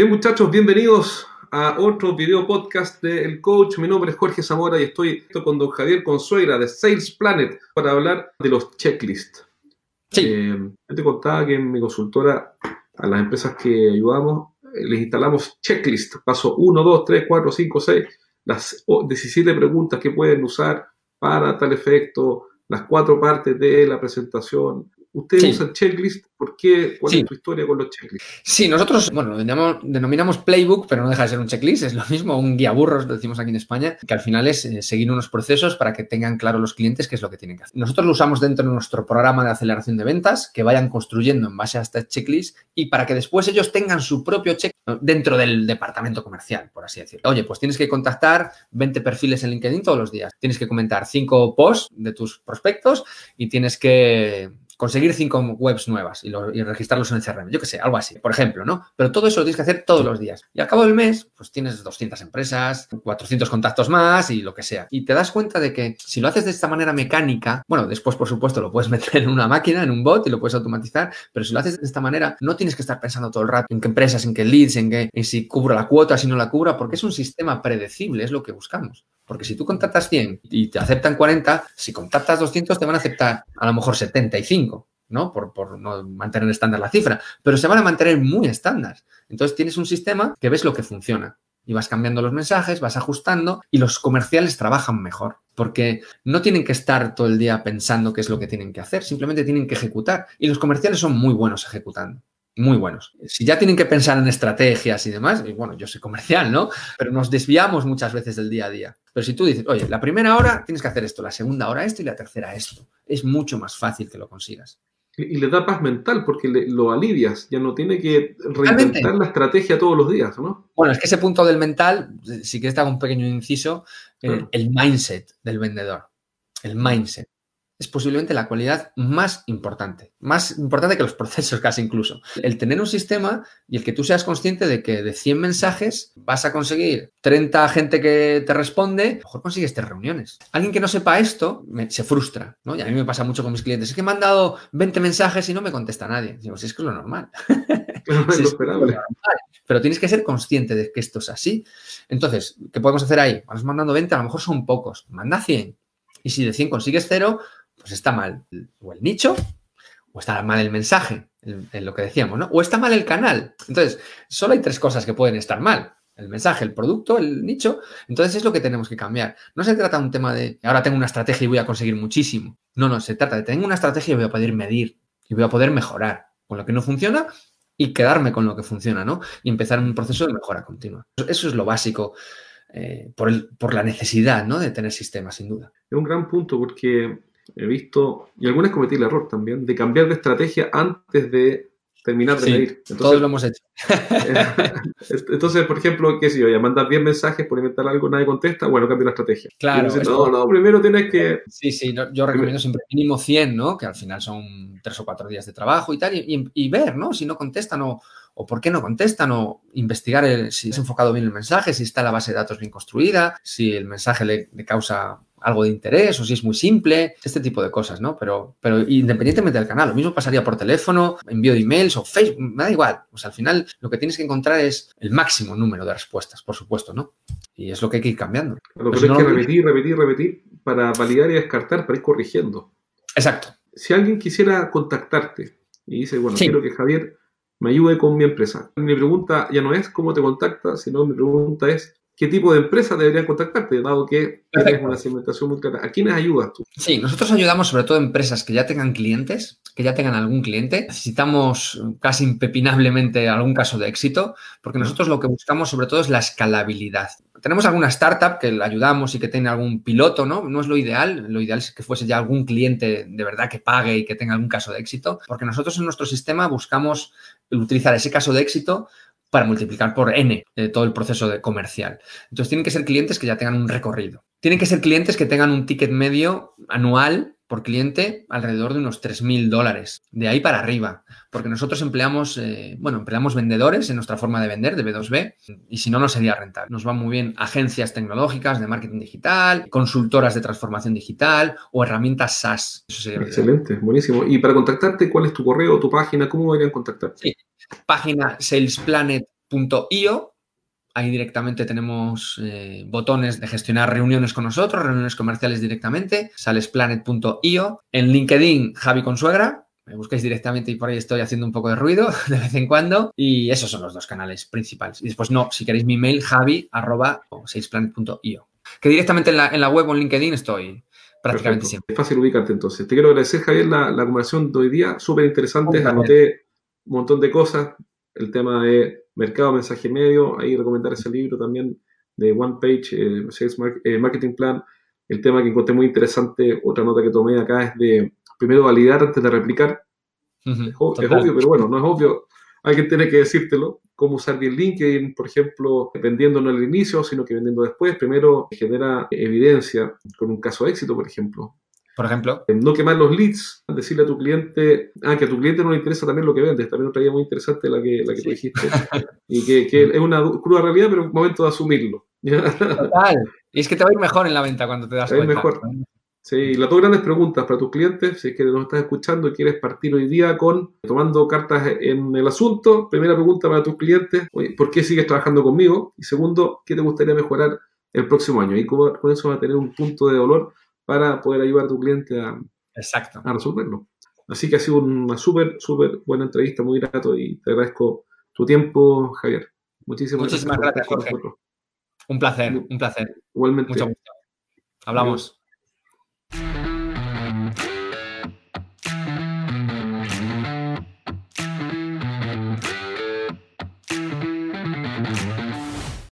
Bien muchachos, bienvenidos a otro video podcast de El Coach. Mi nombre es Jorge Zamora y estoy con don Javier Consuegra de Sales Planet para hablar de los checklists. Sí. Eh, yo te contaba que en mi consultora a las empresas que ayudamos eh, les instalamos checklist, paso 1, 2, 3, 4, 5, 6, las 17 preguntas que pueden usar para tal efecto, las cuatro partes de la presentación, Ustedes Sí. usan checklist, ¿por qué? ¿Cuál Sí. es tu historia con los checklists? Sí, nosotros, bueno, lo denominamos, denominamos playbook, pero no deja de ser un checklist, es lo mismo, un guía burros, lo decimos aquí en España, que al final es eh, seguir unos procesos para que tengan claro los clientes qué es lo que tienen que hacer. Nosotros lo usamos dentro de nuestro programa de aceleración de ventas, que vayan construyendo en base a este checklist y para que después ellos tengan su propio check dentro del departamento comercial, por así decirlo. Oye, pues tienes que contactar 20 perfiles en LinkedIn todos los días, tienes que comentar 5 posts de tus prospectos y tienes que conseguir cinco webs nuevas y, lo- y registrarlos en el CRM, yo qué sé, algo así, por ejemplo, ¿no? Pero todo eso lo tienes que hacer todos los días. Y al cabo del mes, pues tienes 200 empresas, 400 contactos más y lo que sea. Y te das cuenta de que si lo haces de esta manera mecánica, bueno, después, por supuesto, lo puedes meter en una máquina, en un bot y lo puedes automatizar, pero si lo haces de esta manera, no tienes que estar pensando todo el rato en qué empresas, en qué leads, en, qué, en si cubro la cuota, si no la cubra, porque es un sistema predecible, es lo que buscamos. Porque si tú contactas 100 y te aceptan 40, si contactas 200 te van a aceptar a lo mejor 75, ¿no? Por, por no mantener estándar la cifra, pero se van a mantener muy estándar. Entonces tienes un sistema que ves lo que funciona y vas cambiando los mensajes, vas ajustando y los comerciales trabajan mejor porque no tienen que estar todo el día pensando qué es lo que tienen que hacer, simplemente tienen que ejecutar y los comerciales son muy buenos ejecutando. Muy buenos. Si ya tienen que pensar en estrategias y demás, y bueno, yo soy comercial, ¿no? Pero nos desviamos muchas veces del día a día. Pero si tú dices, oye, la primera hora tienes que hacer esto, la segunda hora esto y la tercera esto, es mucho más fácil que lo consigas. Y, le da paz mental porque le- lo alivias, ya no tiene que reinventar la estrategia todos los días, ¿no? Bueno, es que ese punto del mental, si quieres te hago un pequeño inciso, eh, el mindset del vendedor. El mindset. Es posiblemente la cualidad más importante, más importante que los procesos casi incluso. El tener un sistema y el que tú seas consciente de que de 100 mensajes vas a conseguir 30 gente que te responde, a lo mejor consigues 3 reuniones. Alguien que no sepa esto me- se frustra, ¿no? Y a mí me pasa mucho con mis clientes. Es que me han dado 20 mensajes y no me contesta nadie. Digo, si es que es lo normal. Claro, es lo pero tienes que ser consciente de que esto es así. Entonces, ¿qué podemos hacer ahí? Vas mandando 20, a lo mejor son pocos. Manda 100. Y si de 100 consigues cero, pues está mal. O el nicho, o está mal el mensaje, el lo que decíamos, ¿no? O está mal el canal. Entonces, solo hay tres cosas que pueden estar mal. El mensaje, el producto, el nicho. Entonces es lo que tenemos que cambiar. No se trata de un tema de ahora tengo una estrategia y voy a conseguir muchísimo. No, no, se trata de tengo una estrategia y voy a poder medir y voy a poder mejorar con lo que no funciona y quedarme con lo que funciona, ¿no? Y empezar un proceso de mejora continua. Eso es lo básico eh, por, el- por la necesidad, ¿no? De tener sistemas, sin duda. Es un gran punto porque he visto, y algunas cometí el error también, de cambiar de estrategia antes de terminar de Sí, medir. Todos lo hemos hecho. Entonces, por ejemplo, qué sé yo, ya mandas 10 mensajes por inventar algo, nadie contesta, bueno, cambia la estrategia. Claro, no, no, primero tienes que... Sí, sí, yo recomiendo siempre mínimo 100, ¿no? Que al final son tres o cuatro días de trabajo y tal, y, y- y ver, ¿no? Si no contestan o, o por qué no contestan, o investigar el- si es enfocado bien el mensaje, si está la base de datos bien construida, si el mensaje le, le causa algo de interés o si es muy simple, este tipo de cosas, ¿no? Pero, pero independientemente del canal, lo mismo pasaría por teléfono, envío de emails o Facebook, me da igual. O sea, al final lo que tienes que encontrar es el máximo número de respuestas, por supuesto, ¿no? Y es lo que hay que ir cambiando. No hay que repetir, repetir, repetir para validar y descartar, para ir corrigiendo. Exacto. Si alguien quisiera contactarte y dice, bueno, Sí. quiero que Javier me ayude con mi empresa. Mi pregunta ya no es cómo te contacta, sino mi pregunta es qué tipo de empresa deberían contactarte, dado que tienes Perfecto. una segmentación muy clara. ¿A quiénes ayudas tú? Sí, nosotros ayudamos sobre todo a empresas que ya tengan clientes, que ya tengan algún cliente. Necesitamos casi impepinablemente algún caso de éxito, porque nosotros lo que buscamos sobre todo es la escalabilidad. Tenemos alguna startup que la ayudamos y que tiene algún piloto, ¿no? No es lo ideal. Lo ideal es que fuese ya algún cliente de verdad que pague y que tenga algún caso de éxito, porque nosotros en nuestro sistema buscamos utilizar ese caso de éxito para multiplicar por N eh, todo el proceso de comercial. Entonces tienen que ser clientes que ya tengan un recorrido. Tienen que ser clientes que tengan un ticket medio anual por cliente alrededor de unos 3.000 dólares. De ahí para arriba. Porque nosotros empleamos, eh, bueno, empleamos vendedores en nuestra forma de vender, de B2B, y si no, no sería rentable. Nos van muy bien agencias tecnológicas de marketing digital, consultoras de transformación digital o herramientas SaaS. Eso sería. Excelente, buenísimo. Y para contactarte, ¿cuál es tu correo, tu página? ¿Cómo deberían contactarte? Sí. Página salesplanet salesplanet.io. Ahí directamente tenemos eh, botones de gestionar reuniones con nosotros, reuniones comerciales directamente, salesplanet.io. En LinkedIn, Javi Consuegra, me busquéis directamente y por ahí estoy haciendo un poco de ruido de vez en cuando. Y esos son los dos canales principales. Y después, no, si queréis mi mail, javi arroba salesplanet.io. Que directamente en la, en la web o en LinkedIn estoy prácticamente siempre. Es fácil ubicarte entonces. Te quiero agradecer, Javier, la, la conversación de hoy día. Súper interesante. Anoté un montón de cosas. El tema de mercado, mensaje medio. Ahí recomendar ese libro también de One Page, eh, Sales eh, Marketing Plan. El tema que encontré muy interesante, otra nota que tomé acá es de primero validar antes de replicar. es, obvio, pero bueno, no es obvio. Alguien tiene que decírtelo. Cómo usar bien LinkedIn, por ejemplo, vendiendo no al inicio, sino que vendiendo después. Primero genera evidencia con un caso de éxito, por ejemplo. Por ejemplo. Eh, no quemar los leads, decirle a tu cliente, ah, que a tu cliente no le interesa también lo que vendes. También otra idea muy interesante la que, la que tú dijiste. y que, que, es una cruda realidad, pero es un momento de asumirlo. Total. Y es que te va a ir mejor en la venta cuando te das cuenta. mejor. Sí, las dos grandes preguntas para tus clientes, si es que nos estás escuchando y quieres partir hoy día con tomando cartas en el asunto. Primera pregunta para tus clientes, ¿por qué sigues trabajando conmigo? Y segundo, ¿qué te gustaría mejorar el próximo año? Y con eso va a tener un punto de dolor para poder ayudar a tu cliente a, Exacto. a resolverlo. Así que ha sido una súper, súper buena entrevista, muy grato y te agradezco tu tiempo, Javier. Muchísimas, Muchísimas gracias, Jorge. Un placer, un placer. Igualmente. Mucho gusto. Hablamos.